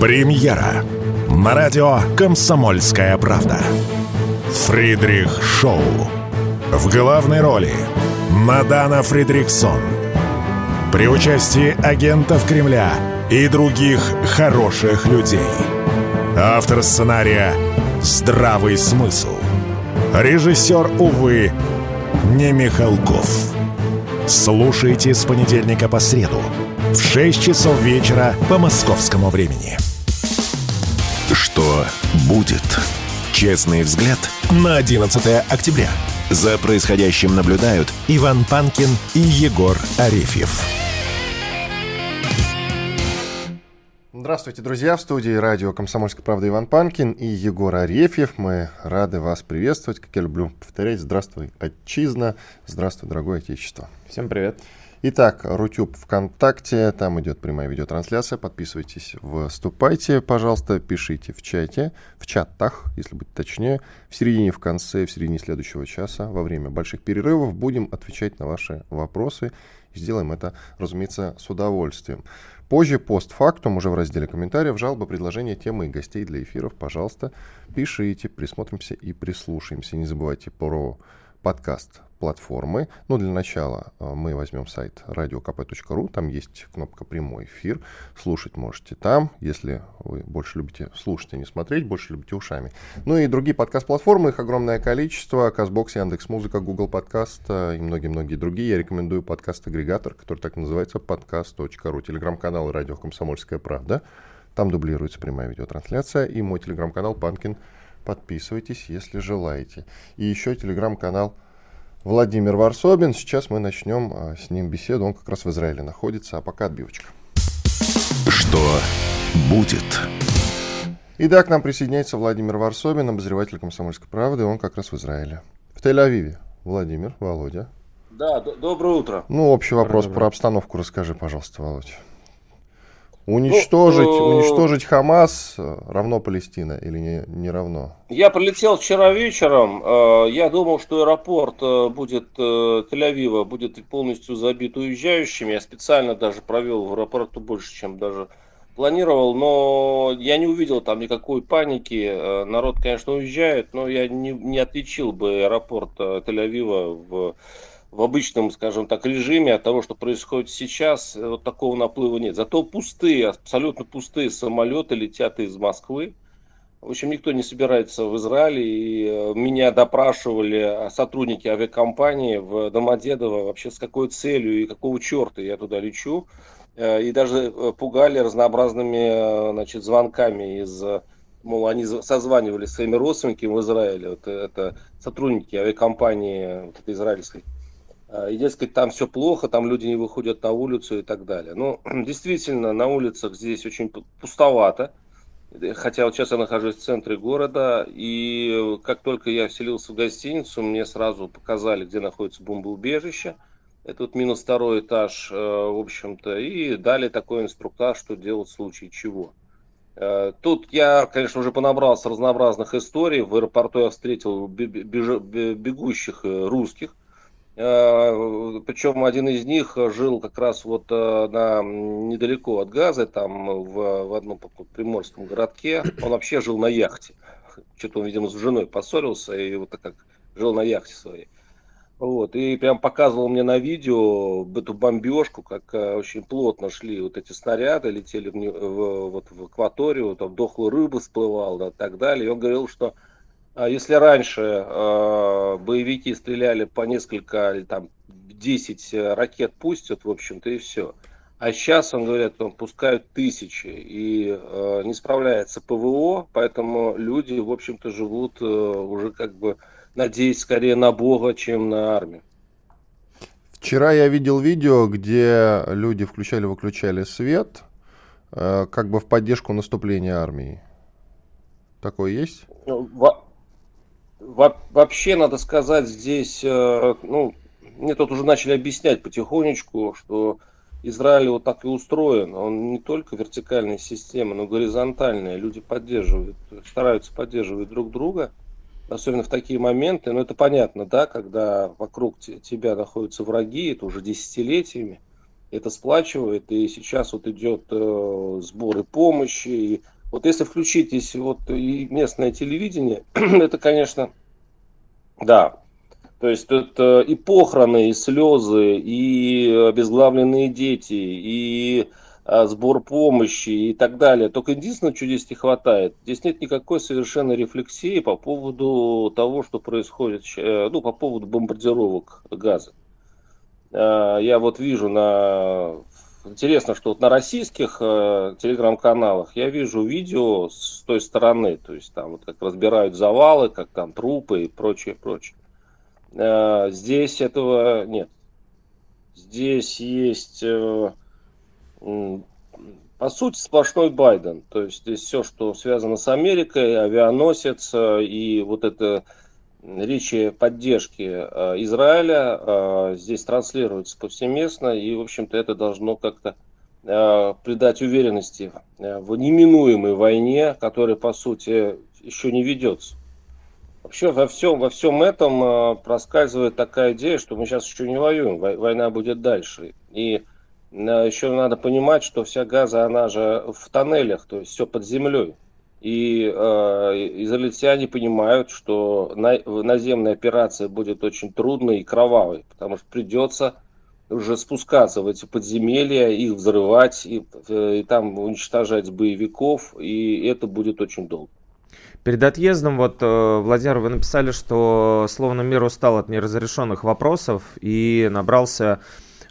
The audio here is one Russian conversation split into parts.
Премьера на радио «Комсомольская правда». Фридрих Шоу. В главной роли Мадана Фридриксон. При участии агентов Кремля и других хороших людей. Автор сценария «Здравый смысл». Режиссер, увы, не Михалков. Слушайте с понедельника по среду в 6 часов вечера по московскому времени. Что будет? Честный взгляд на 11 октября. За происходящим наблюдают Иван Панкин и Егор Арефьев. Здравствуйте, друзья! В студии радио «Комсомольская правда» Иван Панкин и Егор Арефьев. Мы рады вас приветствовать. Как я люблю повторять, здравствуй, отчизна, здравствуй, дорогое отечество. Всем привет. Итак, Рутюб ВКонтакте, там идет прямая видеотрансляция. Подписывайтесь, вступайте, пожалуйста, пишите в чате, в чатах, если быть точнее. В середине, в конце, в середине следующего часа, во время больших перерывов, будем отвечать на ваши вопросы. И сделаем это, разумеется, с удовольствием. Позже, постфактум, уже в разделе комментариев, жалобы, предложения, темы и гостей для эфиров, пожалуйста, пишите, присмотримся и прислушаемся. Не забывайте про подкаст платформы. Ну, для начала э, мы возьмем сайт radiokp.ru, там есть кнопка «Прямой эфир», слушать можете там, если вы больше любите слушать, а не смотреть, больше любите ушами. Ну и другие подкаст-платформы, их огромное количество, Казбокс, Яндекс.Музыка, Google Подкаст э, и многие-многие другие. Я рекомендую подкаст-агрегатор, который так называется, подкаст.ру, телеграм-канал «Радио Комсомольская правда». Там дублируется прямая видеотрансляция и мой телеграм-канал «Панкин». Подписывайтесь, если желаете. И еще телеграм-канал Владимир Варсобин. Сейчас мы начнем а, с ним беседу. Он как раз в Израиле находится. А пока отбивочка. Что будет? Итак, к нам присоединяется Владимир Варсобин, обозреватель «Комсомольской правды». Он как раз в Израиле. В Тель-Авиве. Владимир, Володя. Да, доброе утро. Ну, общий вопрос доброе. про обстановку расскажи, пожалуйста, Володя. Уничтожить, ну, уничтожить Хамас э, равно Палестина или не, не равно? Я прилетел вчера вечером. Э, я думал, что аэропорт э, будет Тель-Авива будет полностью забит уезжающими. Я специально даже провел в аэропорту больше, чем даже планировал, но я не увидел там никакой паники. Народ, конечно, уезжает, но я не, не отличил бы аэропорт Тель-Авива в в обычном, скажем так, режиме от того, что происходит сейчас, вот такого наплыва нет. Зато пустые, абсолютно пустые самолеты летят из Москвы. В общем, никто не собирается в Израиле. И э, меня допрашивали сотрудники авиакомпании в Домодедово вообще с какой целью и какого черта я туда лечу. Э, и даже э, пугали разнообразными значит, звонками из мол, они созванивались с своими родственниками в Израиле. Вот это сотрудники авиакомпании вот этой израильской и, дескать, там все плохо, там люди не выходят на улицу и так далее. Ну, действительно, на улицах здесь очень пустовато. Хотя вот сейчас я нахожусь в центре города, и как только я вселился в гостиницу, мне сразу показали, где находится бомбоубежище. Это вот минус второй этаж, э, в общем-то, и дали такой инструктаж, что делать в случае чего. Э, тут я, конечно, уже понабрался разнообразных историй. В аэропорту я встретил бегущих э, русских, Э, Причем один из них жил как раз вот э, на, недалеко от Газа, там в, в одном приморском городке. Он вообще жил на яхте. Что-то он, видимо, с женой поссорился и вот так как жил на яхте своей. Вот, и прям показывал мне на видео эту бомбежку, как э, очень плотно шли вот эти снаряды, летели в, в, вот в акваторию, там дохлая рыба всплывала, да, и так далее. И он говорил, что если раньше э, боевики стреляли по несколько, или там 10 э, ракет пустят, в общем-то, и все. А сейчас, он говорит, он пускают тысячи и э, не справляется ПВО, поэтому люди, в общем-то, живут э, уже как бы, надеясь скорее на Бога, чем на армию. Вчера я видел видео, где люди включали-выключали свет, э, как бы в поддержку наступления армии. Такое есть? Ну, во вообще, надо сказать, здесь, э, ну, мне тут уже начали объяснять потихонечку, что Израиль вот так и устроен. Он не только вертикальная система, но горизонтальная. Люди поддерживают, стараются поддерживать друг друга, особенно в такие моменты. Но это понятно, да, когда вокруг тебя находятся враги, это уже десятилетиями. это сплачивает, и сейчас вот идет э, сборы помощи. И вот если включитесь вот и местное телевидение, это, конечно, да, то есть это и похороны, и слезы, и обезглавленные дети, и а, сбор помощи и так далее. Только единственное, что здесь не хватает, здесь нет никакой совершенно рефлексии по поводу того, что происходит, э, ну, по поводу бомбардировок газа. А, я вот вижу на... Интересно, что вот на российских э, телеграм-каналах я вижу видео с той стороны, то есть там вот как разбирают завалы, как там трупы и прочее, прочее. А, здесь этого нет. Здесь есть э, по сути, сплошной Байден. То есть здесь все, что связано с Америкой, авианосец э, и вот это речи поддержки э, Израиля э, здесь транслируется повсеместно, и, в общем-то, это должно как-то придать уверенности в неминуемой войне, которая, по сути, еще не ведется. Вообще во всем, во всем этом проскальзывает такая идея, что мы сейчас еще не воюем, война будет дальше. И еще надо понимать, что вся газа, она же в тоннелях, то есть все под землей. И э, израильтяне понимают, что на, наземная операция будет очень трудной и кровавой, потому что придется уже спускаться в эти подземелья, их взрывать и, э, и там уничтожать боевиков, и это будет очень долго. Перед отъездом, вот, э, Владимир, вы написали, что словно мир устал от неразрешенных вопросов и набрался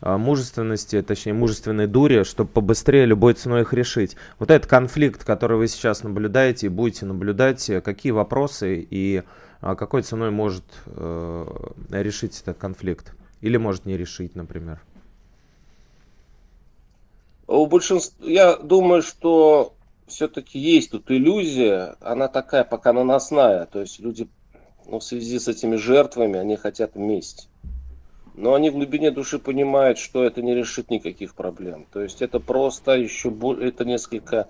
мужественности, точнее мужественной дури, чтобы побыстрее любой ценой их решить. Вот этот конфликт, который вы сейчас наблюдаете и будете наблюдать, какие вопросы и а, какой ценой может э, решить этот конфликт? Или может не решить, например? У большинства, я думаю, что все-таки есть тут иллюзия, она такая пока наносная, то есть люди ну, в связи с этими жертвами, они хотят мести но они в глубине души понимают, что это не решит никаких проблем. То есть это просто еще это несколько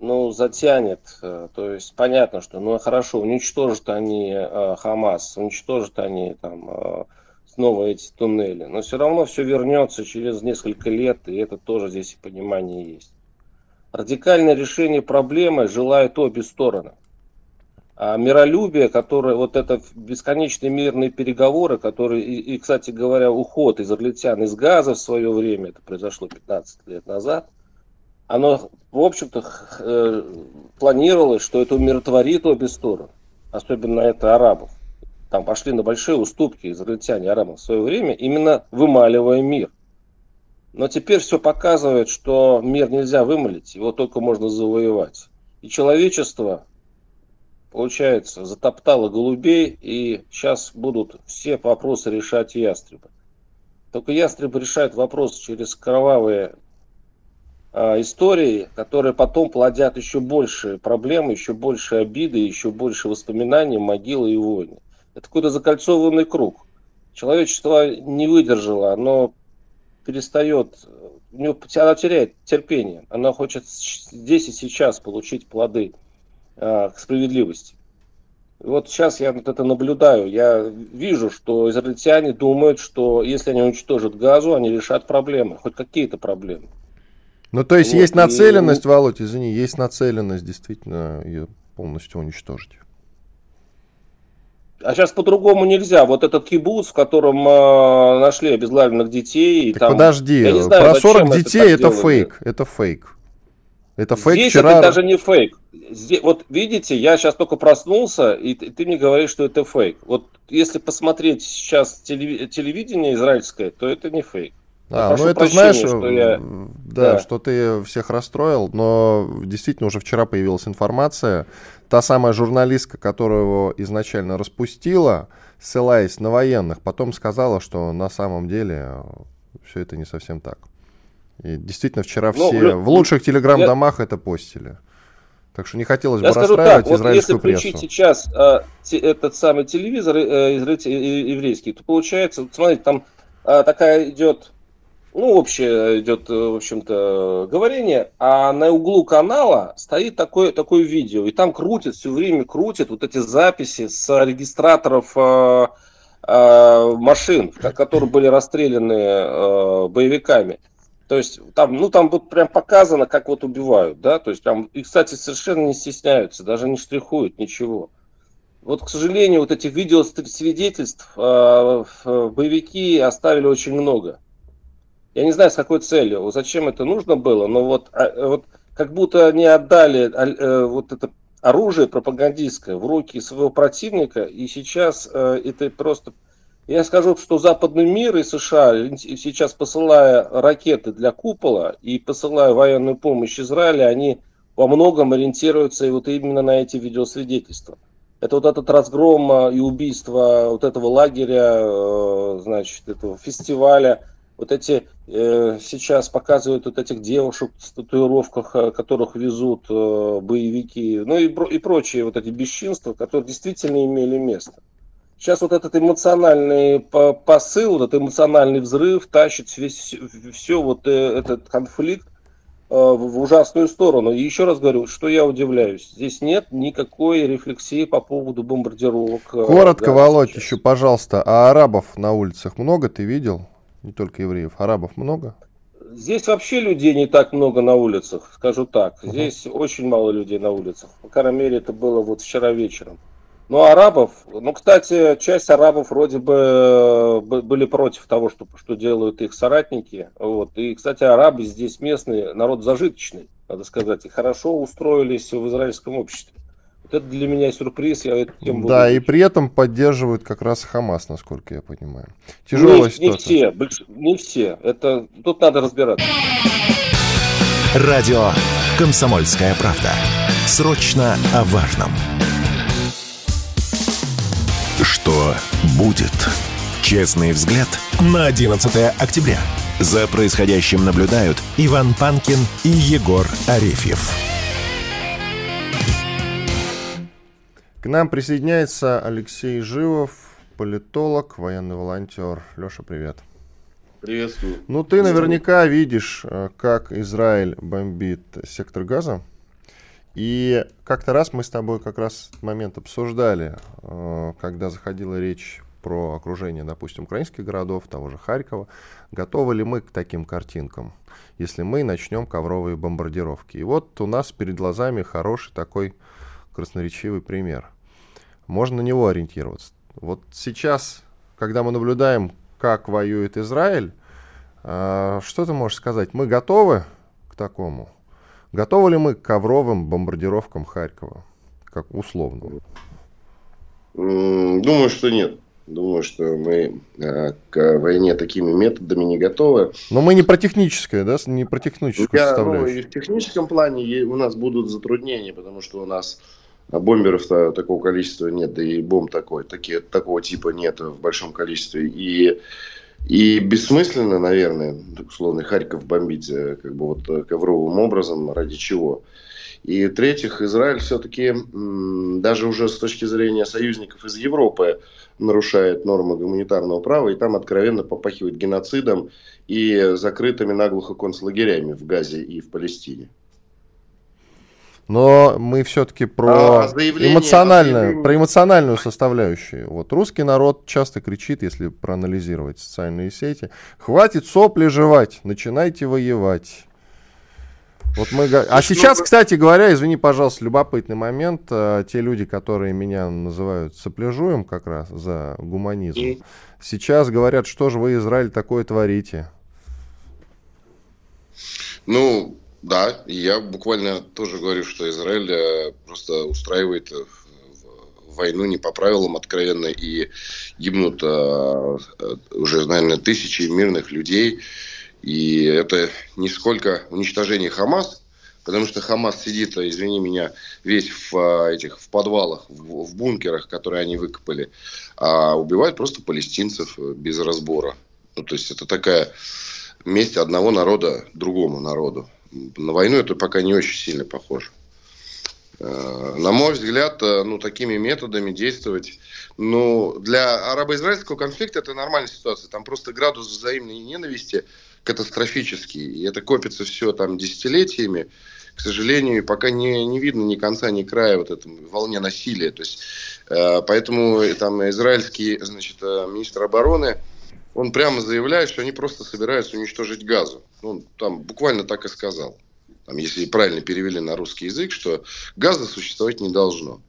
ну, затянет. Э, то есть понятно, что ну хорошо, уничтожат они э, Хамас, уничтожат они там э, снова эти туннели. Но все равно все вернется через несколько лет, и это тоже здесь и понимание есть. Радикальное решение проблемы желают обе стороны. А миролюбие, которое, вот это бесконечные мирные переговоры, которые, и, и, кстати говоря, уход израильтян из газа в свое время, это произошло 15 лет назад, оно, в общем-то, э, планировалось, что это умиротворит обе стороны, особенно это арабов. Там пошли на большие уступки израильтяне арабам в свое время, именно вымаливая мир. Но теперь все показывает, что мир нельзя вымолить, его только можно завоевать. И человечество получается, затоптала голубей, и сейчас будут все вопросы решать ястребы. Только ястребы решают вопрос через кровавые а, истории, которые потом плодят еще больше проблем, еще больше обиды, еще больше воспоминаний, могилы и войны. Это какой-то закольцованный круг. Человечество не выдержало, оно перестает, у него, оно теряет терпение, оно хочет здесь и сейчас получить плоды к справедливости. Вот сейчас я вот это наблюдаю. Я вижу, что израильтяне думают, что если они уничтожат газу, они решат проблемы, хоть какие-то проблемы. Ну, то есть вот, есть нацеленность, и... Володь, извини, есть нацеленность действительно ее полностью уничтожить. А сейчас по-другому нельзя. Вот этот кибуц, в котором э, нашли обезглавленных детей. Так там, подожди, знаю, про 40 детей это, это фейк. Это фейк. Это фейк Здесь вчера... это даже не фейк. Здесь, вот видите, я сейчас только проснулся, и ты, ты мне говоришь, что это фейк. Вот если посмотреть сейчас телевидение израильское, то это не фейк. А, ну это знаешь, что я... да, да, что ты всех расстроил, но действительно уже вчера появилась информация. Та самая журналистка, которая его изначально распустила, ссылаясь на военных, потом сказала, что на самом деле все это не совсем так. И действительно, вчера ну, все в лучших телеграм-домах я... это постили. Так что не хотелось я бы расстраивать так, израильскую вот если включить сейчас те, этот самый телевизор э, еврейский, то получается, вот смотрите, там а, такая идет, ну, общее идет, э, в общем-то, говорение, а на углу канала стоит такое, такое видео, и там крутит, все время крутит вот эти записи с регистраторов а, а, машин, которые были расстреляны а, боевиками. То есть там, ну там вот прям показано, как вот убивают, да, то есть там, и, кстати, совершенно не стесняются, даже не штрихуют, ничего. Вот, к сожалению, вот этих видеосвидетельств э, боевики оставили очень много. Я не знаю, с какой целью, зачем это нужно было, но вот, а, вот как будто они отдали а, э, вот это оружие пропагандистское в руки своего противника, и сейчас э, это просто... Я скажу, что западный мир и США, сейчас посылая ракеты для купола и посылая военную помощь Израилю, они во многом ориентируются и вот именно на эти видеосвидетельства. Это вот этот разгром э, и убийство вот этого лагеря, э, значит, этого фестиваля, вот эти э, сейчас показывают вот этих девушек в татуировках, э, которых везут боевики, ну и, и прочие вот эти бесчинства, которые действительно имели место. Сейчас вот этот эмоциональный посыл, вот этот эмоциональный взрыв тащит весь, все вот э, этот конфликт э, в ужасную сторону. И еще раз говорю, что я удивляюсь, здесь нет никакой рефлексии по поводу бомбардировок. Э, Коротко, да, Володь, сейчас. еще, пожалуйста, а арабов на улицах много ты видел? Не только евреев. Арабов много? Здесь вообще людей не так много на улицах, скажу так. Здесь uh-huh. очень мало людей на улицах. По крайней мере, это было вот вчера вечером. Ну, арабов, ну, кстати, часть арабов вроде бы были против того, что, что делают их соратники. Вот. И, кстати, арабы здесь местные, народ зажиточный, надо сказать, и хорошо устроились в израильском обществе это для меня сюрприз, я эту тему Да, и при этом поддерживают как раз Хамас, насколько я понимаю. Тяжелая не, ситуация. Не все, не все. Это тут надо разбираться. Радио Комсомольская правда. Срочно о важном. Что будет? Честный взгляд на 11 октября. За происходящим наблюдают Иван Панкин и Егор Арефьев. К нам присоединяется Алексей Живов, политолог, военный волонтер. Леша, привет. Приветствую. Ну, ты наверняка видишь, э, как Израиль бомбит сектор газа. И как-то раз мы с тобой как раз этот момент обсуждали, э, когда заходила речь про окружение, допустим, украинских городов, того же Харькова. Готовы ли мы к таким картинкам, если мы начнем ковровые бомбардировки? И вот у нас перед глазами хороший такой красноречивый пример. Можно на него ориентироваться. Вот сейчас, когда мы наблюдаем, как воюет Израиль, а, что ты можешь сказать? Мы готовы к такому? Готовы ли мы к ковровым бомбардировкам Харькова? Как условно? Думаю, что нет. Думаю, что мы э, к войне такими методами не готовы. Но мы не про техническое, да? Не про техническую Я, составляющую. Ну, и в техническом плане у нас будут затруднения, потому что у нас а бомберов такого количества нет, да и бомб такой, такие, такого типа нет в большом количестве. И, и бессмысленно, наверное, условно, Харьков бомбить э, как бы вот э, ковровым образом, ради чего. И в-третьих, Израиль все-таки даже уже с точки зрения союзников из Европы нарушает нормы гуманитарного права, и там откровенно попахивает геноцидом и закрытыми наглухо концлагерями в Газе и в Палестине. Но мы все-таки про а, эмоциональную, про эмоциональную составляющую. Вот русский народ часто кричит, если проанализировать социальные сети, хватит сопли жевать, начинайте воевать. Вот мы... А сейчас, кстати говоря, извини, пожалуйста, любопытный момент. А, те люди, которые меня называют сопляжуем как раз за гуманизм, сейчас говорят, что же вы, Израиль, такое творите? Ну, да, я буквально тоже говорю, что Израиль э, просто устраивает э, войну не по правилам откровенно и гибнут а, уже, наверное, тысячи мирных людей. И это не сколько уничтожение Хамас, потому что Хамас сидит, извини меня, весь в этих в подвалах, в, в бункерах, которые они выкопали, а убивают просто палестинцев без разбора. Ну, то есть это такая месть одного народа другому народу на войну это пока не очень сильно похоже. Э, на мой взгляд, э, ну, такими методами действовать, ну, для арабо-израильского конфликта это нормальная ситуация. Там просто градус взаимной ненависти катастрофический. И это копится все там десятилетиями. К сожалению, пока не, не видно ни конца, ни края вот этой волне насилия. То есть, э, поэтому там израильский, значит, министр обороны он прямо заявляет, что они просто собираются уничтожить газу. Он там буквально так и сказал. Там, если правильно перевели на русский язык, что газа существовать не должно.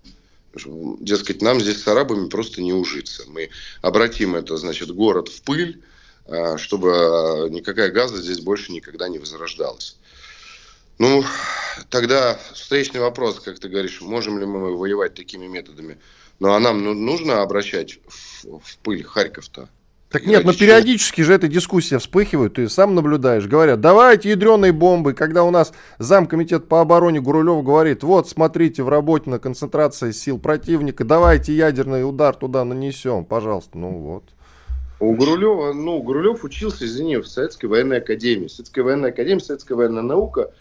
Дескать, нам здесь с арабами просто не ужиться. Мы обратим это, значит, город в пыль, а, чтобы никакая газа здесь больше никогда не возрождалась. Ну, тогда встречный вопрос, как ты говоришь, можем ли мы воевать такими методами? Ну, а нам ну, нужно обращать в, в пыль Харьков-то? Так нет, но периодически же эта дискуссия вспыхивает, ты сам наблюдаешь, говорят, давайте ядреные бомбы, когда у нас замкомитет по обороне Гурулев говорит, вот, смотрите, в работе на концентрации сил противника, давайте ядерный удар туда нанесем, пожалуйста, ну вот. У Гурулева, ну, Гурулев учился, извини, в Советской военной академии. Советская военная академия, Советская военная наука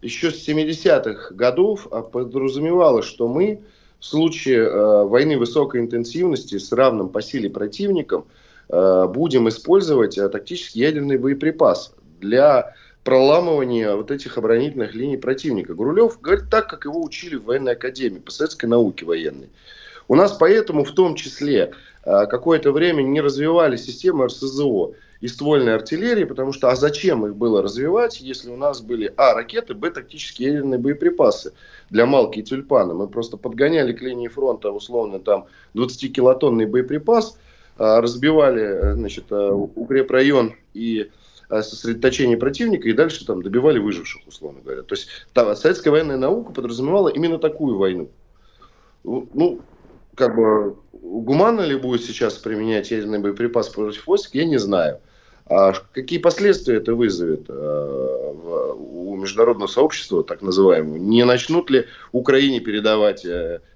еще с 70-х годов а, подразумевала, что мы в случае э, войны высокой интенсивности с равным по силе противником – будем использовать э, тактический ядерный боеприпас для проламывания вот этих оборонительных линий противника. Гурулев говорит так, как его учили в военной академии, по советской науке военной. У нас поэтому в том числе э, какое-то время не развивали системы РСЗО и ствольной артиллерии, потому что а зачем их было развивать, если у нас были а ракеты, б тактические ядерные боеприпасы для Малки и Тюльпана. Мы просто подгоняли к линии фронта условно там 20-килотонный боеприпас, разбивали э, значит, э, укрепрайон и э, сосредоточение противника и дальше там добивали выживших, условно говоря. То есть там, советская военная наука подразумевала именно такую войну. Ну, ну, как бы гуманно ли будет сейчас применять ядерный боеприпас против войск, я не знаю. А какие последствия это вызовет у международного сообщества, так называемого? Не начнут ли Украине передавать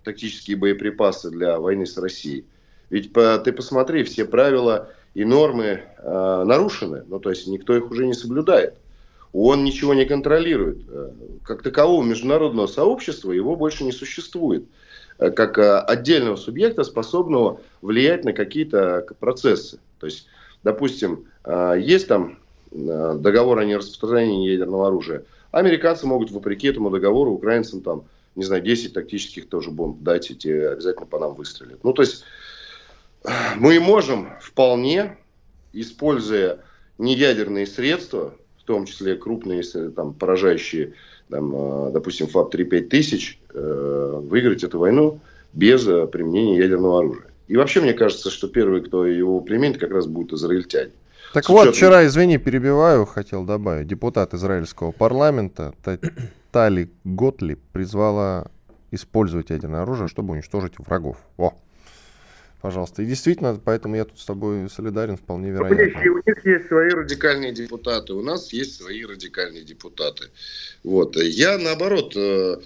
тактические боеприпасы для войны с Россией? Ведь по, ты посмотри, все правила и нормы э, нарушены, ну то есть никто их уже не соблюдает. Он ничего не контролирует. Э, как такового международного сообщества его больше не существует. Э, как э, отдельного субъекта, способного влиять на какие-то процессы. То есть, допустим, есть там договор о нераспространении ядерного оружия. Американцы могут, вопреки этому договору, украинцам там, не знаю, 10 тактических тоже бомб дать, и те обязательно по нам выстрелят. Ну, то есть, мы можем вполне, используя неядерные средства, в том числе крупные, там, поражающие, там, э, допустим, ФАП-3-5 тысяч, э, выиграть эту войну без э, применения ядерного оружия. И вообще, мне кажется, что первый, кто его применит, как раз будут израильтяне. Так С вот, учетом... вчера, извини, перебиваю, хотел добавить. Депутат израильского парламента Тали Готли призвала использовать ядерное оружие, чтобы уничтожить врагов. О, Пожалуйста. И действительно, поэтому я тут с тобой солидарен, вполне вероятно. У них есть свои радикальные депутаты, у нас есть свои радикальные депутаты. Вот. Я, наоборот, э,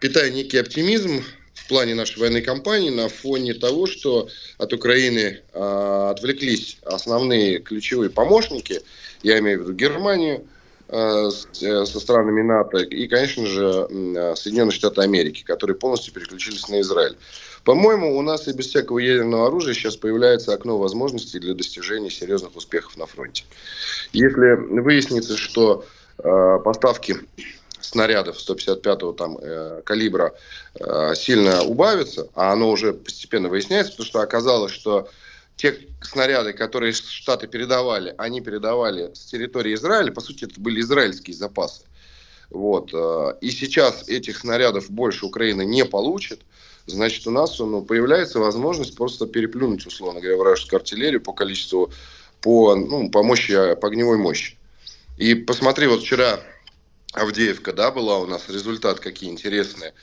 питаю некий оптимизм в плане нашей военной кампании на фоне того, что от Украины э, отвлеклись основные ключевые помощники, я имею в виду Германию, э со странами НАТО и, конечно же, Соединенные Штаты Америки, которые полностью переключились на Израиль. По-моему, у нас и без всякого ядерного оружия сейчас появляется окно возможностей для достижения серьезных успехов на фронте. Если выяснится, что э, поставки снарядов 155-го там, э, калибра э, сильно убавятся, а оно уже постепенно выясняется, потому что оказалось, что те снаряды, которые Штаты передавали, они передавали с территории Израиля, по сути, это были израильские запасы. Вот. Э, и сейчас этих снарядов больше Украина не получит значит, у нас ну, появляется возможность просто переплюнуть, условно говоря, вражескую артиллерию по количеству, по, ну, по мощи, по огневой мощи. И посмотри, вот вчера Авдеевка, да, была у нас, результат какие интересные.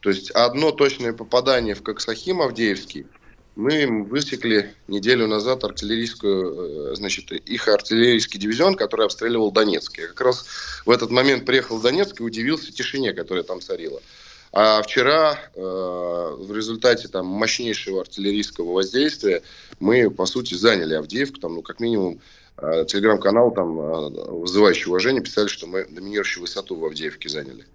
То есть одно точное попадание в Коксахим Авдеевский, мы высекли неделю назад артиллерийскую, э, значит, их артиллерийский дивизион, который обстреливал Донецк. Я как раз в этот момент приехал в Донецк и удивился тишине, которая там царила. А вчера э, в результате там, мощнейшего артиллерийского воздействия мы, по сути, заняли Авдеевку. Там, ну, как минимум, э, телеграм-канал, там, э, вызывающий уважение, писали, что мы доминирующую высоту в Авдеевке заняли.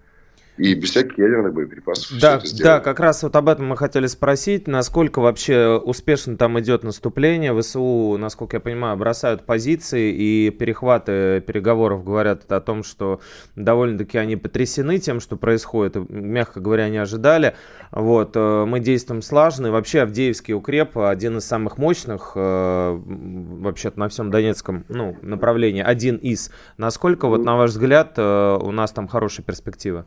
И без всяких ядерных боеприпасов. Да, да, как раз вот об этом мы хотели спросить, насколько вообще успешно там идет наступление. ВСУ, насколько я понимаю, бросают позиции и перехваты переговоров говорят о том, что довольно-таки они потрясены тем, что происходит, мягко говоря, не ожидали. Вот, э, мы действуем слаженно, и вообще Авдеевский укреп один из самых мощных э, вообще на всем Донецком ну, направлении, один из. Насколько, вот на ваш взгляд, э, у нас там хорошие перспективы?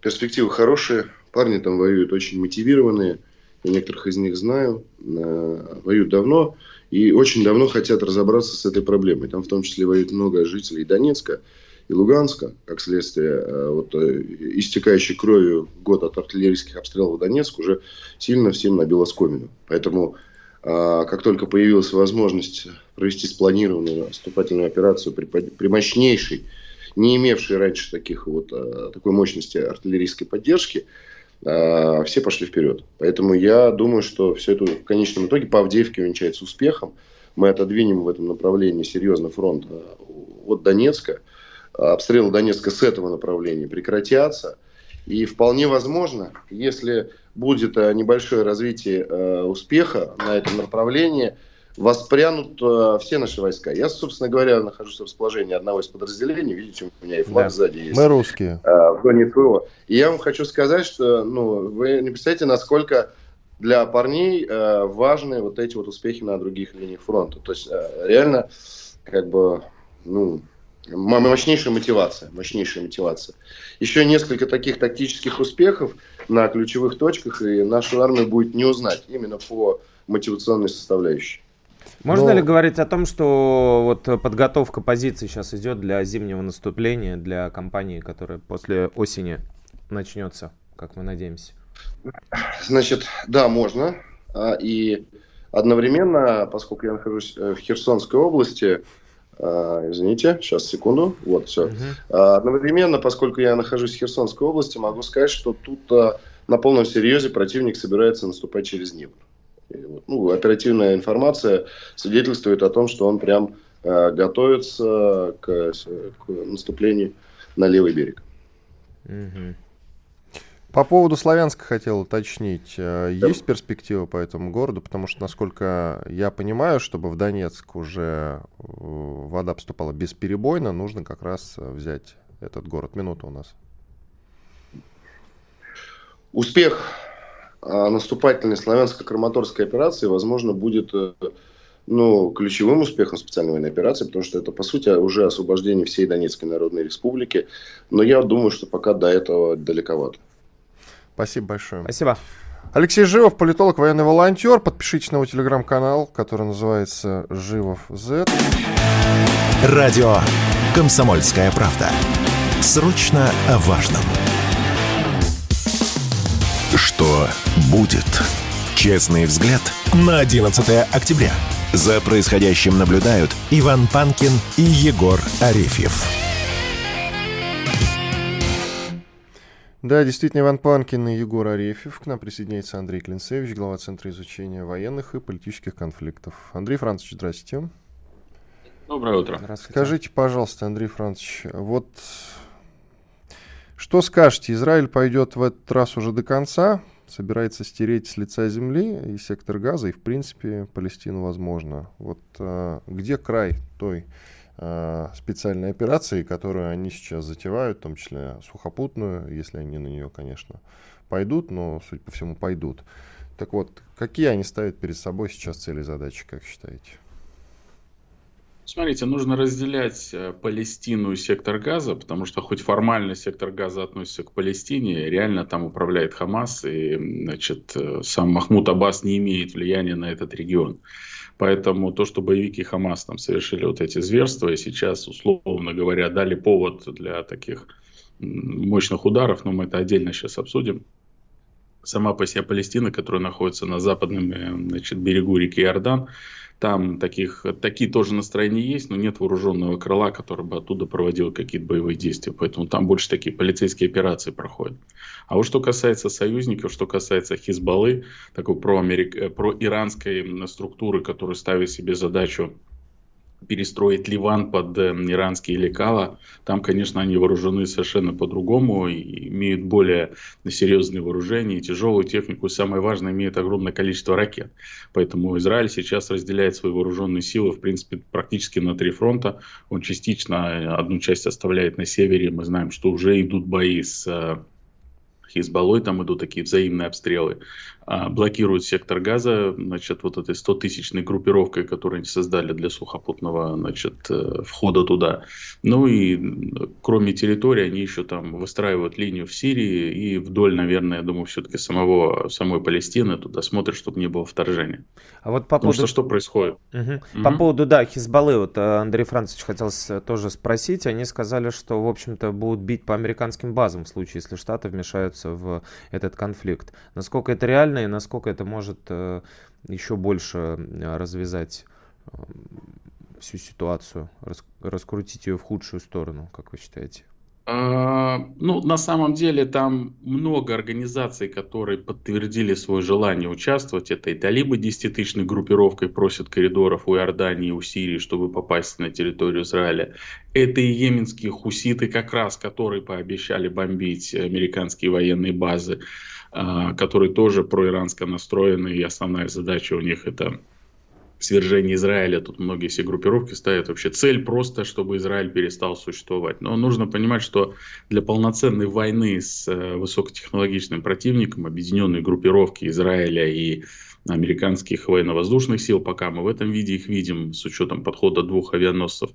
Перспективы хорошие, парни там воюют очень мотивированные, я некоторых из них знаю, э, воюют давно и очень давно хотят разобраться с этой проблемой. Там в том числе воюют много жителей Донецка и Луганска, как следствие э, вот, э, истекающей кровью год от артиллерийских обстрелов в Донецк уже сильно всем набил оскомину. Поэтому как только появилась возможность провести спланированную наступательную операцию при, при мощнейшей не имевшие раньше таких вот, э, такой мощности артиллерийской поддержки, э, все пошли вперед. Поэтому я думаю, что все это в конечном итоге по Авдеевке увенчается успехом. Мы отодвинем в этом направлении серьезно фронт э, от Донецка. Обстрелы Донецка с этого направления прекратятся. И вполне возможно, если будет небольшое развитие успеха на этом направлении – воспрянут э, все наши войска. Я, собственно говоря, нахожусь в расположении одного из подразделений. Видите, у меня и флаг да. сзади есть. Мы русские. Э, в зоне СВО. И я вам хочу сказать, что ну, вы не представляете, насколько для парней э, важны вот эти вот успехи на других линиях фронта. То есть э, реально как бы ну, мощнейшая мотивация, мощнейшая мотивация. Еще несколько таких тактических успехов на ключевых точках, и нашу армию будет не узнать именно по мотивационной составляющей. Можно Но... ли говорить о том, что вот подготовка позиций сейчас идет для зимнего наступления, для кампании, которая после осени начнется, как мы надеемся? Значит, да, можно. А, и одновременно, поскольку я нахожусь э, в Херсонской области, а, извините, сейчас секунду, вот все. Угу. Одновременно, поскольку я нахожусь в Херсонской области, могу сказать, что тут на полном серьезе противник собирается наступать через Днепр ну, оперативная информация свидетельствует о том, что он прям э, готовится к, к наступлению на левый берег. По поводу Славянска хотел уточнить. Э, да. Есть перспектива по этому городу? Потому что, насколько я понимаю, чтобы в Донецк уже э, вода поступала бесперебойно, нужно как раз взять этот город. Минута у нас. Успех наступательной славянско-краматорской операции, возможно, будет э, ну, ключевым успехом специальной военной операции, потому что это, по сути, уже освобождение всей Донецкой Народной Республики. Но я думаю, что пока до этого далековато. Спасибо большое. Спасибо. Алексей Живов, политолог, военный волонтер. Подпишитесь на его телеграм-канал, который называется Живов Z. Радио «Комсомольская правда». Срочно о важном. Что будет? Честный взгляд на 11 октября. За происходящим наблюдают Иван Панкин и Егор Арефьев. Да, действительно, Иван Панкин и Егор Арефьев. К нам присоединяется Андрей Клинцевич, глава Центра изучения военных и политических конфликтов. Андрей Францович, здравствуйте. Доброе утро. Здравствуйте. Скажите, пожалуйста, Андрей Францович, вот что скажете, Израиль пойдет в этот раз уже до конца, собирается стереть с лица земли и сектор газа, и, в принципе, Палестину возможно. Вот э, где край той э, специальной операции, которую они сейчас затевают, в том числе сухопутную, если они на нее, конечно, пойдут, но, судя по всему, пойдут. Так вот, какие они ставят перед собой сейчас цели и задачи, как считаете? Смотрите, нужно разделять э, Палестину и сектор газа, потому что хоть формально сектор газа относится к Палестине, реально там управляет Хамас, и значит, э, сам Махмуд Аббас не имеет влияния на этот регион. Поэтому то, что боевики Хамас там совершили вот эти зверства, и сейчас, условно говоря, дали повод для таких мощных ударов, но мы это отдельно сейчас обсудим. Сама по себе Палестина, которая находится на западном э, значит, берегу реки Иордан, там таких, такие тоже настроения есть, но нет вооруженного крыла, который бы оттуда проводил какие-то боевые действия. Поэтому там больше такие полицейские операции проходят. А вот что касается союзников, что касается Хизбаллы, такой проамерик... Э, проиранской структуры, которая ставит себе задачу перестроить Ливан под э, иранские лекала. Там, конечно, они вооружены совершенно по-другому имеют более серьезные вооружения, тяжелую технику. Самое важное, имеют огромное количество ракет. Поэтому Израиль сейчас разделяет свои вооруженные силы, в принципе, практически на три фронта. Он частично одну часть оставляет на севере. Мы знаем, что уже идут бои с э, Хизбаллой, там идут такие взаимные обстрелы. А, блокируют сектор газа, значит, вот этой 100-тысячной группировкой, которую они создали для сухопутного, значит, э, входа туда. Ну и кроме территории, они еще там выстраивают линию в Сирии и вдоль, наверное, я думаю, все-таки самого, самой Палестины туда смотрят, чтобы не было вторжения. А вот по Потому поводу... что что происходит? Угу. Угу. По поводу, да, Хизбаллы, вот э, Андрей Францович хотел тоже спросить, они сказали, что, в общем-то, будут бить по американским базам в случае, если Штаты вмешаются в этот конфликт. Насколько это реально и насколько это может э, еще больше э, развязать э, всю ситуацию, раскрутить ее в худшую сторону, как вы считаете? А, ну, на самом деле там много организаций, которые подтвердили свое желание участвовать. Это и талибы 10-тысячной группировкой просят коридоров у Иордании, у Сирии, чтобы попасть на территорию Израиля. Это и йеменские хуситы, как раз, которые пообещали бомбить американские военные базы. А, которые тоже проиранско настроены, и основная задача у них это свержение Израиля. Тут многие все группировки ставят вообще цель просто, чтобы Израиль перестал существовать. Но нужно понимать, что для полноценной войны с э, высокотехнологичным противником объединенные группировки Израиля и американских военно-воздушных сил, пока мы в этом виде их видим, с учетом подхода двух авианосцев,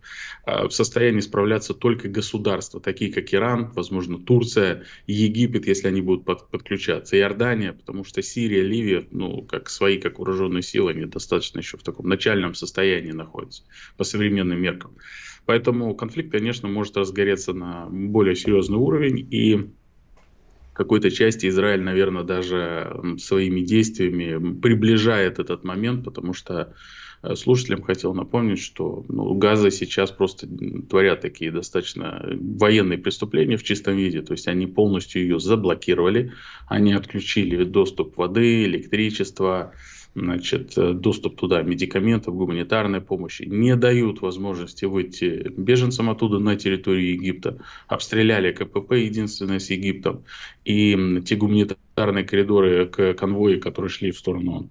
а, в состоянии справляться только государства, такие как Иран, возможно, Турция, Египет, если они будут под, подключаться, Иордания, потому что Сирия, Ливия, ну, как свои, как вооруженные силы, они достаточно еще в таком начальном состоянии находятся по современным меркам. Поэтому конфликт, конечно, может разгореться на более серьезный уровень, и какой-то части Израиль, наверное, даже своими действиями приближает этот момент, потому что э, слушателям хотел напомнить, что ну, Газа сейчас просто творят такие достаточно военные преступления в чистом виде. То есть они полностью ее заблокировали, они отключили доступ воды, электричества, значит, э, доступ туда медикаментов, гуманитарной помощи, не дают возможности выйти беженцам оттуда на территорию Египта, обстреляли КПП единственное с Египтом, и те гуманитарные коридоры к конвою, которые шли в сторону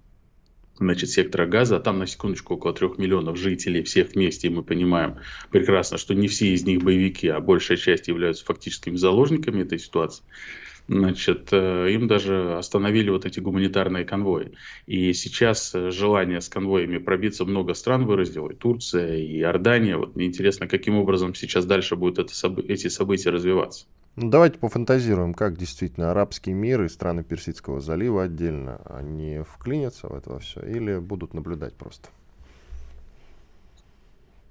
значит, сектора газа, а там на секундочку около трех миллионов жителей, всех вместе, и мы понимаем прекрасно, что не все из них боевики, а большая часть являются фактическими заложниками этой ситуации значит, э, им даже остановили вот эти гуманитарные конвои. И сейчас э, желание с конвоями пробиться много стран выразило, и Турция, и Иордания. Вот мне интересно, каким образом сейчас дальше будут это, эти события развиваться. Ну, давайте пофантазируем, как действительно арабский мир и страны Персидского залива отдельно, они вклинятся в это все или будут наблюдать просто?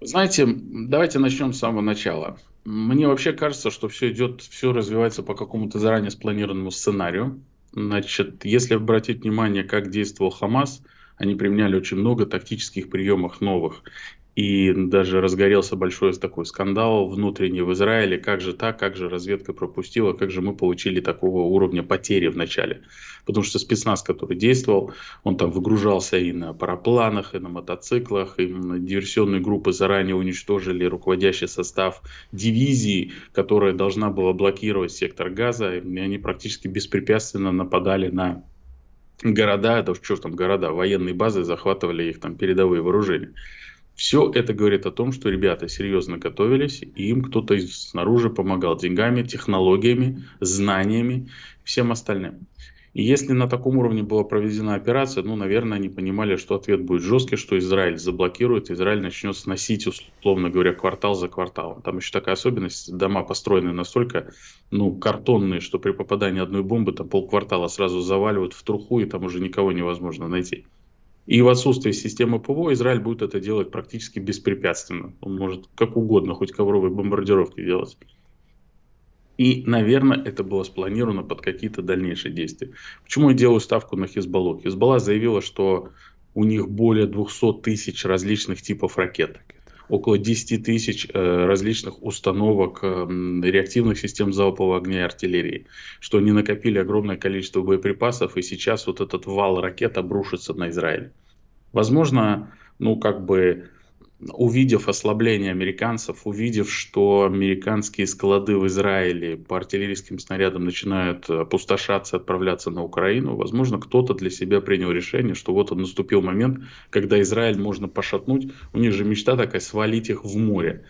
Знаете, давайте начнем с самого начала. Мне вообще кажется, что все идет, все развивается по какому-то заранее спланированному сценарию. Значит, если обратить внимание, как действовал Хамас, они применяли очень много тактических приемов новых. И даже разгорелся большой такой скандал внутренний в Израиле. Как же так, как же разведка пропустила, как же мы получили такого уровня потери в начале. Потому что спецназ, который действовал, он там выгружался и на парапланах, и на мотоциклах, и диверсионные группы заранее уничтожили руководящий состав дивизии, которая должна была блокировать сектор газа. И они практически беспрепятственно нападали на города, это что там города, военные базы, захватывали их там передовые вооружения. Все это говорит о том, что ребята серьезно готовились, и им кто-то снаружи помогал деньгами, технологиями, знаниями, всем остальным. И если на таком уровне была проведена операция, ну, наверное, они понимали, что ответ будет жесткий, что Израиль заблокирует, Израиль начнет сносить, условно говоря, квартал за кварталом. Там еще такая особенность, дома построены настолько, ну, картонные, что при попадании одной бомбы там полквартала сразу заваливают в труху, и там уже никого невозможно найти. И в отсутствии системы ПВО Израиль будет это делать практически беспрепятственно. Он может как угодно, хоть ковровые бомбардировки делать. И, наверное, это было спланировано под какие-то дальнейшие действия. Почему я делаю ставку на Хизбаллу? Хизбалла заявила, что у них более 200 тысяч различных типов ракет около 10 тысяч э, различных установок э, реактивных систем залпового огня и артиллерии, что они накопили огромное количество боеприпасов, и сейчас вот этот вал ракет обрушится на Израиль. Возможно, ну как бы увидев ослабление американцев, увидев, что американские склады в Израиле по артиллерийским снарядам начинают опустошаться, отправляться на Украину, возможно, кто-то для себя принял решение, что вот он наступил момент, когда Израиль можно пошатнуть. У них же мечта такая свалить их в море.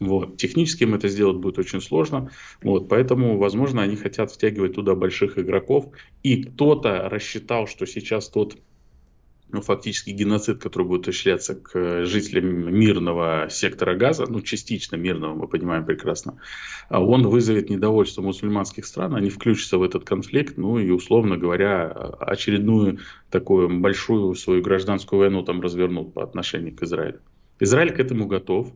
Вот. Технически им это сделать будет очень сложно. Вот. Поэтому, возможно, они хотят втягивать туда больших игроков. И кто-то рассчитал, что сейчас тот ну, фактически геноцид, который будет осуществляться к жителям мирного сектора газа, ну, частично мирного, мы понимаем прекрасно, а он вызовет недовольство мусульманских стран, они включатся в этот конфликт, ну, и, условно говоря, очередную такую большую свою гражданскую войну там развернут по отношению к Израилю. Израиль к этому готов.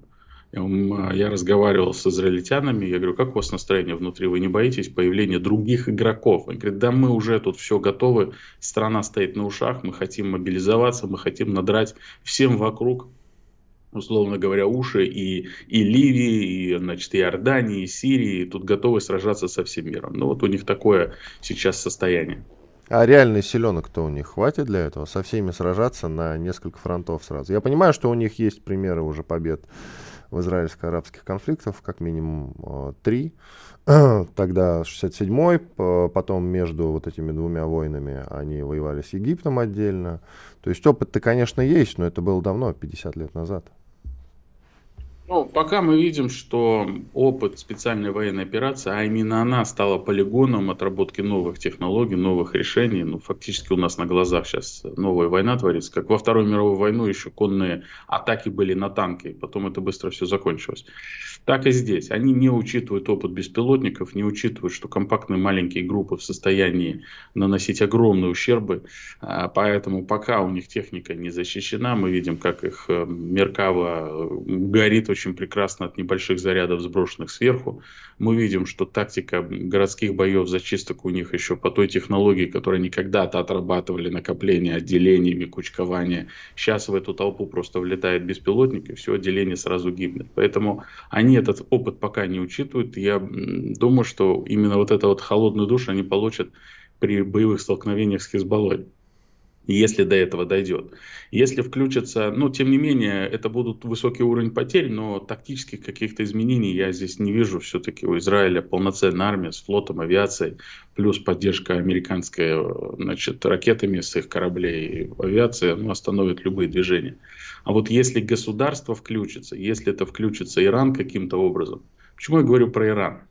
А, я разговаривал с израильтянами, я говорю, как у вас настроение внутри, вы не боитесь появления других игроков? Они говорят, да мы уже тут все готовы, страна стоит на ушах, мы хотим мобилизоваться, мы хотим надрать всем вокруг, условно говоря, уши и, и Ливии, и, значит, и Иордании, и Сирии, и тут готовы сражаться со всем миром. Ну вот у них такое сейчас состояние. А реальный селенок-то у них хватит для этого? Со всеми сражаться на несколько фронтов сразу? Я понимаю, что у них есть примеры уже побед в израильско-арабских конфликтах, как минимум э, три. Тогда 67-й, потом между вот этими двумя войнами они воевали с Египтом отдельно. То есть опыт-то, конечно, есть, но это было давно, 50 лет назад. Ну, пока мы видим, что опыт специальной военной операции, а именно она стала полигоном отработки новых технологий, новых решений. Ну, фактически у нас на глазах сейчас новая война творится. Как во Вторую мировую войну еще конные атаки были на танки, потом это быстро все закончилось. Так и здесь. Они не учитывают опыт беспилотников, не учитывают, что компактные маленькие группы в состоянии наносить огромные ущербы. А, поэтому пока у них техника не защищена, мы видим, как их э, Меркава э, горит очень прекрасно от небольших зарядов, сброшенных сверху. Мы видим, что тактика городских боев, зачисток у них еще по той технологии, которую они когда-то отрабатывали, накопление отделениями, кучкование. Сейчас в эту толпу просто влетает беспилотник, и все отделение сразу гибнет. Поэтому они этот опыт пока не учитывают. Я думаю, что именно вот это вот холодную душ они получат при боевых столкновениях с Хизбаллой если до этого дойдет. Если включится, ну, тем не менее, это будут высокий уровень потерь, но тактических каких-то изменений я здесь не вижу. Все-таки у Израиля полноценная армия с флотом, авиацией, плюс поддержка американской, значит, ракетами с их кораблей, авиация, ну, остановит любые движения. А вот если государство включится, если это включится Иран каким-то образом, почему я говорю про Иран?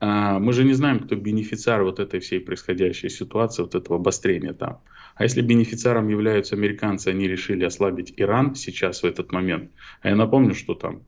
А, мы же не знаем, кто бенефициар вот этой всей происходящей ситуации, вот этого обострения там. А если бенефициаром являются американцы, они решили ослабить Иран сейчас в этот момент. А я напомню, что там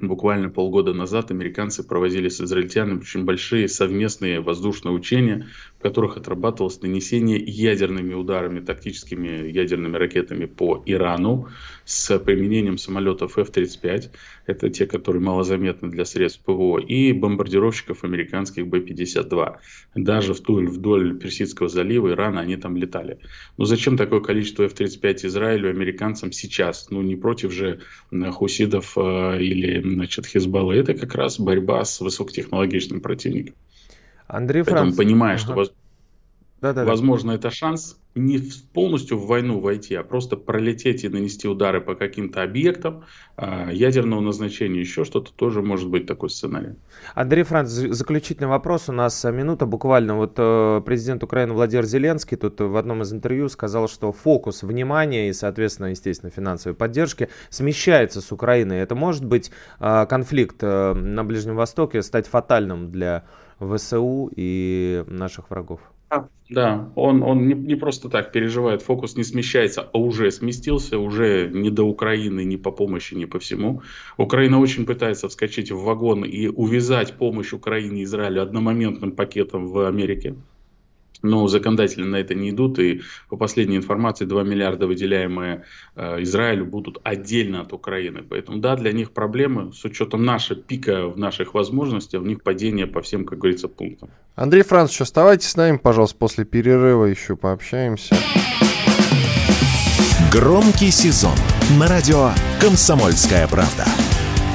Буквально полгода назад американцы проводили с израильтянами очень большие совместные воздушные учения, которых отрабатывалось нанесение ядерными ударами, тактическими ядерными ракетами по Ирану с применением самолетов F-35. Это те, которые малозаметны для средств ПВО. И бомбардировщиков американских Б-52. Даже вдоль, вдоль Персидского залива Ирана они там летали. Но зачем такое количество F-35 Израилю, американцам сейчас? Ну не против же хусидов э, или значит, Хизбаллы, это как раз борьба с высокотехнологичным противником. Андрей Франц... Поэтому понимая, ага. что да, да, возможно, да. это шанс не полностью в войну войти, а просто пролететь и нанести удары по каким-то объектам, а, ядерного назначения, еще что-то, тоже может быть такой сценарий. Андрей Франц, заключительный вопрос. У нас минута буквально. Вот э, президент Украины Владимир Зеленский тут в одном из интервью сказал, что фокус внимания и, соответственно, естественно, финансовой поддержки смещается с Украины. Это может быть э, конфликт э, на Ближнем Востоке стать фатальным для ВСУ и наших врагов? Да, он, он не, не просто так переживает, фокус не смещается, а уже сместился, уже не до Украины, ни по помощи, ни по всему. Украина очень пытается вскочить в вагон и увязать помощь Украине и Израилю одномоментным пакетом в Америке но законодательно на это не идут, и по последней информации 2 миллиарда, выделяемые э, Израилю, будут отдельно от Украины. Поэтому да, для них проблемы, с учетом нашего пика в наших возможностях, у них падение по всем, как говорится, пунктам. Андрей Францович, оставайтесь с нами, пожалуйста, после перерыва еще пообщаемся. Громкий сезон на радио «Комсомольская правда».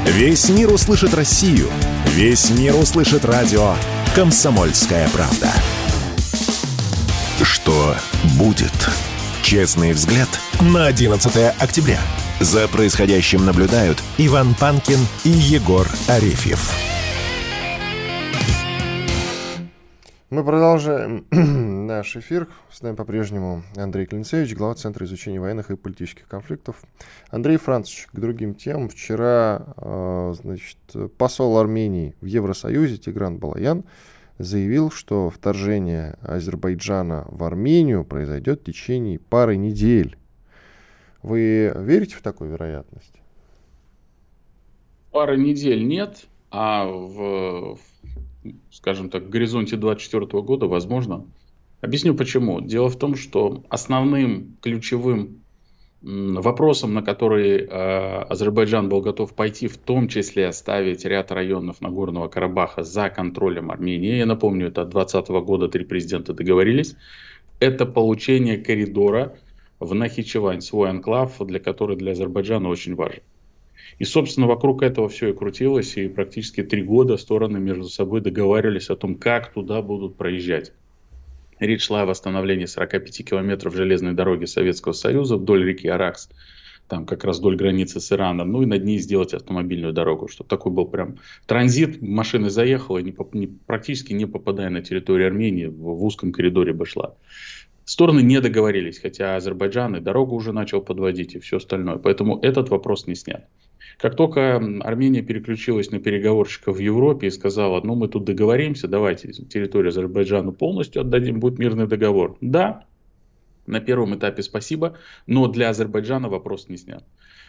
Весь мир услышит Россию. Весь мир услышит радио «Комсомольская правда». Что будет? Честный взгляд на 11 октября. За происходящим наблюдают Иван Панкин и Егор Арефьев. Мы продолжаем наш эфир. С нами по-прежнему Андрей Клинцевич, глава Центра изучения военных и политических конфликтов. Андрей Францович, к другим темам. Вчера э, значит, посол Армении в Евросоюзе Тигран Балаян заявил, что вторжение Азербайджана в Армению произойдет в течение пары недель. Вы верите в такую вероятность? Пары недель нет, а в, скажем так, горизонте 2024 года возможно. Объясню почему. Дело в том, что основным ключевым вопросом, на который э, Азербайджан был готов пойти, в том числе оставить ряд районов Нагорного Карабаха за контролем Армении, я напомню, это от 2020 года три президента договорились, это получение коридора в Нахичевань, свой анклав, для который для Азербайджана очень важен. И, собственно, вокруг этого все и крутилось, и практически три года стороны между собой договаривались о том, как туда будут проезжать. Речь шла о восстановлении 45 километров железной дороги Советского Союза вдоль реки Аракс, там как раз вдоль границы с Ираном, ну и над ней сделать автомобильную дорогу, чтобы такой был прям транзит, машина заехала, не, не, практически не попадая на территорию Армении, в, в узком коридоре бы шла. Стороны не договорились, хотя Азербайджан и дорогу уже начал подводить и все остальное. Поэтому этот вопрос не снят. Как только Армения переключилась на переговорщиков в Европе и сказала, ну мы тут договоримся, давайте территорию Азербайджану полностью отдадим, будет мирный договор. Да, на первом этапе спасибо, но для Азербайджана вопрос не снят.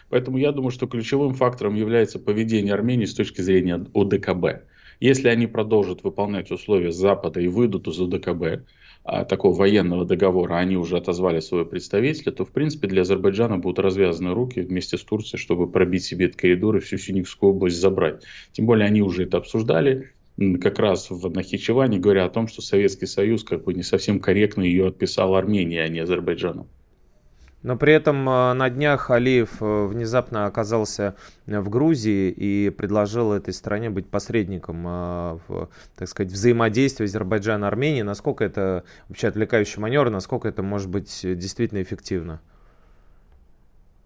Поэтому я думаю, что ключевым фактором является поведение Армении с точки зрения ОДКБ. Если они продолжат выполнять условия Запада и выйдут из ОДКБ, такого военного договора, они уже отозвали своего представителя, то, в принципе, для Азербайджана будут развязаны руки вместе с Турцией, чтобы пробить себе этот коридор и всю Синикскую область забрать. Тем более, они уже это обсуждали, как раз в Нахичеване, говоря о том, что Советский Союз как бы не совсем корректно ее отписал Армении, а не Азербайджану. Но при этом э, на днях Алиев э, внезапно оказался в Грузии и предложил этой стране быть посредником э, в, так сказать, взаимодействии Азербайджана и Армении. Насколько это вообще отвлекающий маневр, насколько это может быть действительно эффективно?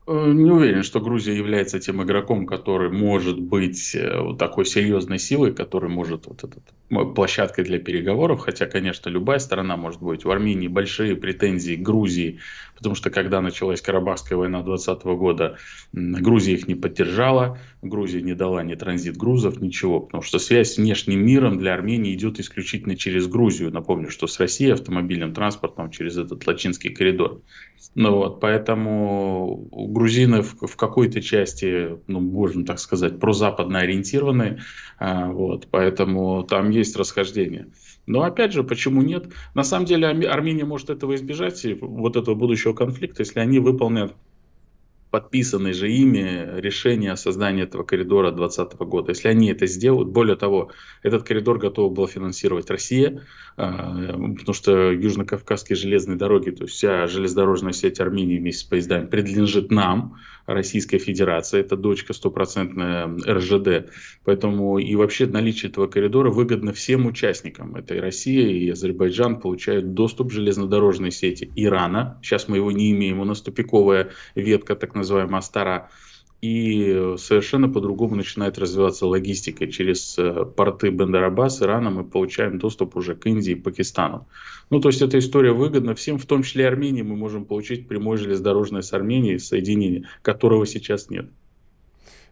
Э, не уверен, что Грузия является тем игроком, который может быть э, вот такой серьезной силой, который может вот этот, площадкой для переговоров, хотя, конечно, любая сторона может быть. В Армении большие претензии к Грузии, потому что когда началась Карабахская война 2020 года, Грузия их не поддержала, Грузия не дала ни транзит грузов, ничего, потому что связь с внешним миром для Армении идет исключительно через Грузию. Напомню, что с Россией автомобильным транспортом через этот Лачинский коридор. Ну вот, поэтому грузины в, в какой-то части, ну, можно так сказать, прозападно ориентированы, а, вот, поэтому там есть расхождение. Но опять же, почему нет? На самом деле Армения может этого избежать, вот этого будущего конфликта, если они выполнят подписанное же ими решение о создании этого коридора 2020 года. Если они это сделают, более того, этот коридор готова была финансировать Россия, а, потому что Южно-Кавказские железные дороги, то есть вся железнодорожная сеть Армении вместе с поездами принадлежит нам, Российской Федерации, это дочка стопроцентная РЖД. Поэтому и вообще наличие этого коридора выгодно всем участникам. Это и Россия, и Азербайджан получают доступ к железнодорожной сети Ирана. Сейчас мы его не имеем, у нас тупиковая ветка, так называемая Астара и совершенно по-другому начинает развиваться логистика. Через э, порты Бендарабас, Ирана мы получаем доступ уже к Индии и Пакистану. Ну, то есть эта история выгодна всем, в том числе Армении. Мы можем получить прямое железнодорожное с Арменией соединение, которого сейчас нет.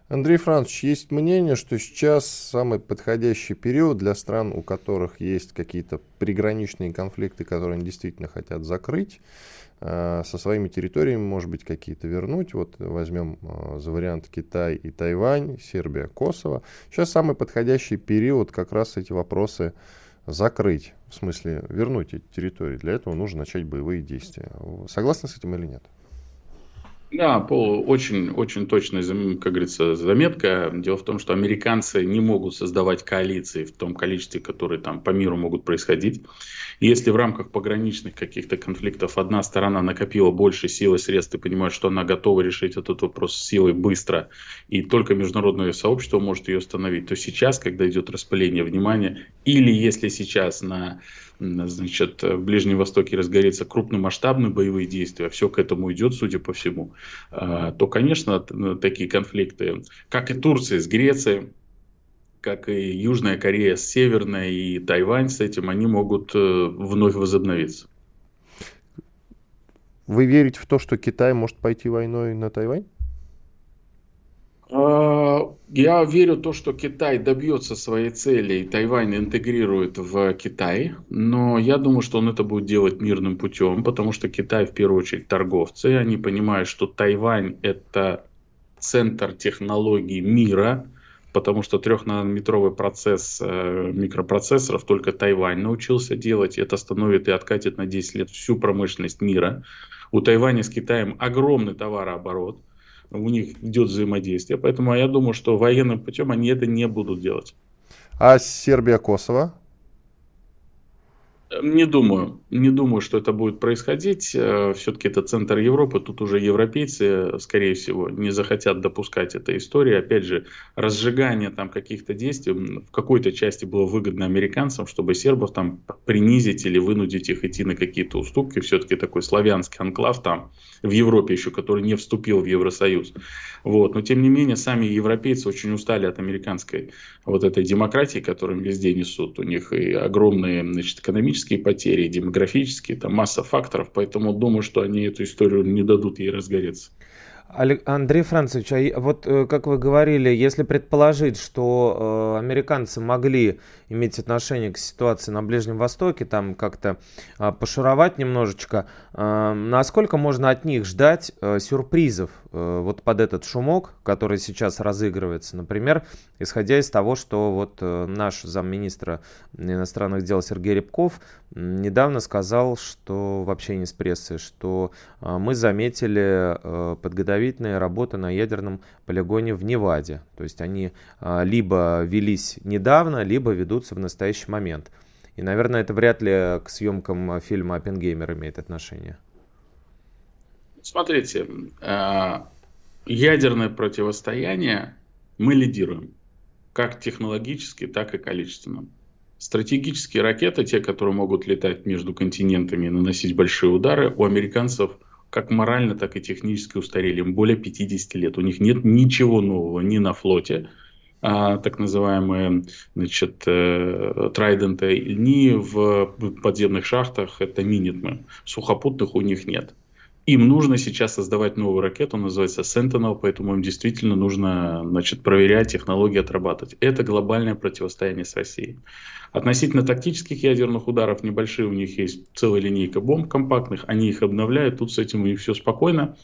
Андрей Францович, есть мнение, что сейчас самый подходящий период для стран, у которых есть какие-то приграничные конфликты, которые они действительно хотят закрыть, э, со своими территориями, может быть, какие-то вернуть. Вот возьмем э, за вариант Китай и Тайвань, Сербия, Косово. Сейчас самый подходящий период как раз эти вопросы закрыть, в смысле вернуть эти территории. Для этого нужно начать боевые действия. Согласны с этим или нет? Да, Пол, очень, очень точная, как говорится, заметка. Дело в том, что американцы не могут создавать коалиции в том количестве, которые там по миру могут происходить. если в рамках пограничных каких-то конфликтов одна сторона накопила больше сил и средств и понимает, что она готова решить этот вопрос силой быстро, и только международное сообщество может ее остановить, то сейчас, когда идет распыление внимания, или если сейчас на значит, в Ближнем Востоке разгорится крупномасштабные боевые действия, все к этому идет, судя по всему, то, конечно, такие конфликты, как и Турция с Грецией, как и Южная Корея с Северной и Тайвань с этим, они могут вновь возобновиться. Вы верите в то, что Китай может пойти войной на Тайвань? А, я верю в то, что Китай добьется своей цели и Тайвань интегрирует в Китай, но я думаю, что он это будет делать мирным путем, потому что Китай в первую очередь торговцы, они понимают, что Тайвань это центр технологий мира, потому что трехнанометровый процесс э, микропроцессоров только Тайвань научился делать. Это остановит и откатит на 10 лет всю промышленность мира. У Тайваня с Китаем огромный товарооборот. У них идет взаимодействие. Поэтому я думаю, что военным путем они это не будут делать. А Сербия-Косово? Не думаю. Не думаю, что это будет происходить. Э, Все-таки это центр Европы. Тут уже европейцы, скорее всего, не захотят допускать этой истории. Опять же, разжигание там каких-то действий в какой-то части было выгодно американцам, чтобы сербов там принизить или вынудить их идти на какие-то уступки. Все-таки такой славянский анклав там в Европе еще, который не вступил в Евросоюз. Вот. Но тем не менее, сами европейцы очень устали от американской вот этой демократии, которую везде несут. У них и огромные значит, экономические потери, и демографические, там масса факторов. Поэтому думаю, что они эту историю не дадут ей разгореться. Андрей Францевич, а вот э, как вы говорили, если предположить, что э, американцы могли иметь отношение к ситуации на Ближнем Востоке, там как-то э, пошуровать немножечко, э, насколько можно от них ждать э, сюрпризов э, вот под этот шумок, который сейчас разыгрывается, например, исходя из того, что вот э, наш замминистра иностранных дел Сергей Рябков недавно сказал, что в общении с прессой, что э, мы заметили э, подготовительные работы на ядерном полигоне в Неваде. То есть они а, либо велись недавно, либо ведутся в настоящий момент. И, наверное, это вряд ли к съемкам фильма «Оппенгеймер» имеет отношение. Смотрите, а, ядерное противостояние мы лидируем. Как технологически, так и количественно. Стратегические ракеты, те, которые могут летать между континентами и наносить большие удары, у американцев – как морально, так и технически устарели. Им более 50 лет. У них нет ничего нового ни на флоте, так называемые значит, э, трайденты, ни в подземных шахтах, это минитмы. Сухопутных у них нет. Им нужно сейчас создавать новую ракету, называется Sentinel, поэтому им действительно нужно значит, проверять технологии, отрабатывать. Это глобальное противостояние с Россией. Относительно тактических ядерных ударов, небольшие у них есть целая линейка бомб компактных, они их обновляют, тут с этим у них все спокойно.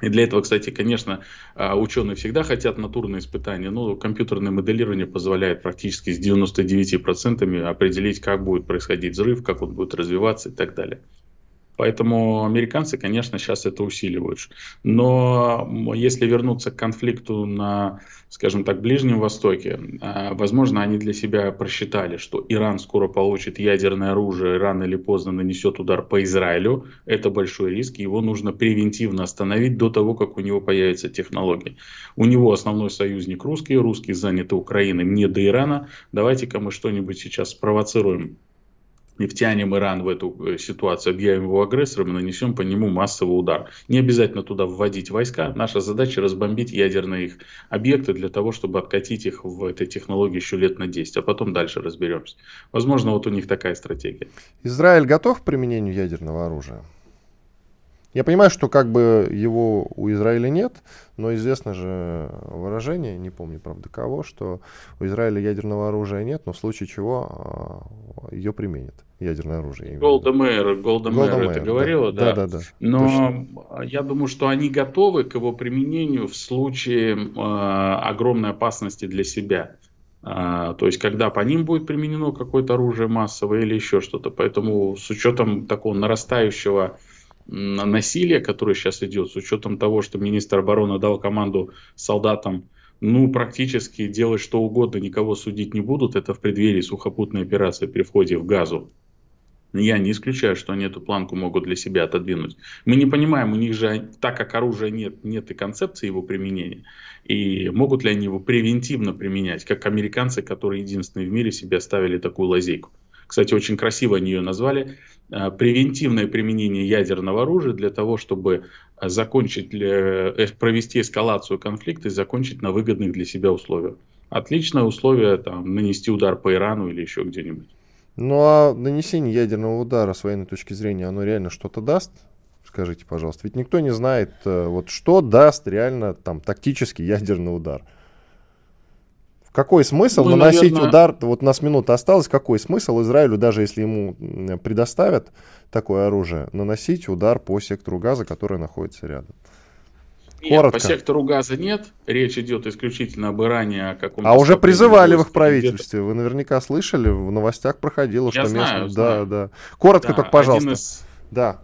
И для этого, кстати, конечно, а, ученые всегда хотят натурные испытания, но компьютерное моделирование позволяет практически с 99% определить, как будет происходить взрыв, как он будет развиваться и так далее. Поэтому американцы, конечно, сейчас это усиливают. Но если вернуться к конфликту на, скажем так, Ближнем Востоке, а, возможно, они для себя просчитали, что Иран скоро получит ядерное оружие, рано или поздно нанесет удар по Израилю. Это большой риск, его нужно превентивно остановить до того, как у него появятся технологии. У него основной союзник русский, русские заняты Украиной, мне до Ирана. Давайте-ка мы что-нибудь сейчас спровоцируем и втянем Иран в эту э, ситуацию, объявим его агрессором и нанесем по нему массовый удар. Не обязательно туда вводить войска. Наша задача разбомбить ядерные их объекты для того, чтобы откатить их в этой технологии еще лет на 10, а потом дальше разберемся. Возможно, вот у них такая стратегия. Израиль готов к применению ядерного оружия? Я понимаю, что как бы его у Израиля нет, но известно же выражение, не помню, правда, кого, что у Израиля ядерного оружия нет, но в случае чего а, ее применят, ядерное оружие. Голда Мэр, Голда Мэр это говорила, да? Да, да, да. Но Точно. я думаю, что они готовы к его применению в случае э, огромной опасности для себя. А, то есть, когда по ним будет применено какое-то оружие массовое или еще что-то. Поэтому с учетом такого нарастающего насилия, которое сейчас идет, с учетом того, что министр обороны дал команду солдатам ну, практически делать что угодно, никого судить не будут, это в преддверии сухопутной операции при входе в газу. Я не исключаю, что они эту планку могут для себя отодвинуть. Мы не понимаем, у них же, так как оружия нет, нет и концепции его применения. И могут ли они его превентивно применять, как американцы, которые единственные в мире себе оставили такую лазейку. Кстати, очень красиво они ее назвали, э, превентивное применение ядерного оружия для того, чтобы закончить, провести эскалацию конфликта и закончить на выгодных для себя условиях. Отличное условие там, нанести удар по Ирану или еще где-нибудь. Ну а нанесение ядерного удара с военной точки зрения, оно реально что-то даст? Скажите, пожалуйста. Ведь никто не знает, э, вот что даст реально там тактический ядерный удар. Какой смысл ну, наносить наверное... удар? Вот у нас минута осталась. Какой смысл Израилю, даже если ему предоставят такое оружие, наносить удар по сектору газа, который находится рядом? Нет, Коротко. по сектору газа нет. Речь идет исключительно об Иране. О каком а уже призывали в их правительстве. Вы наверняка слышали, в новостях проходило, Я что знаю, местно... Знаю. Да, да. Коротко да, только, пожалуйста. Из... Да.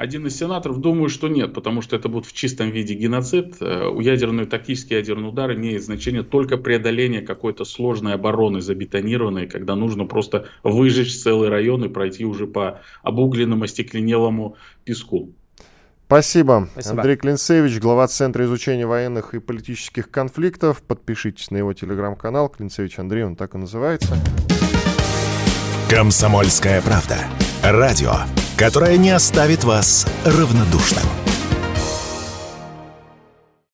Один из сенаторов, думаю, что нет, потому что это будет в чистом виде геноцид. Э, у ядерный тактический ядерный удар имеет значение только преодоление какой-то сложной обороны, забетонированной, когда нужно просто выжечь целый район и пройти уже по обугленному, остекленелому песку. Спасибо. Спасибо. Андрей Клинцевич, глава Центра изучения военных и политических конфликтов. Подпишитесь на его телеграм-канал. Клинцевич Андрей, он так и называется. Комсомольская правда. Радио, которое не оставит вас равнодушным.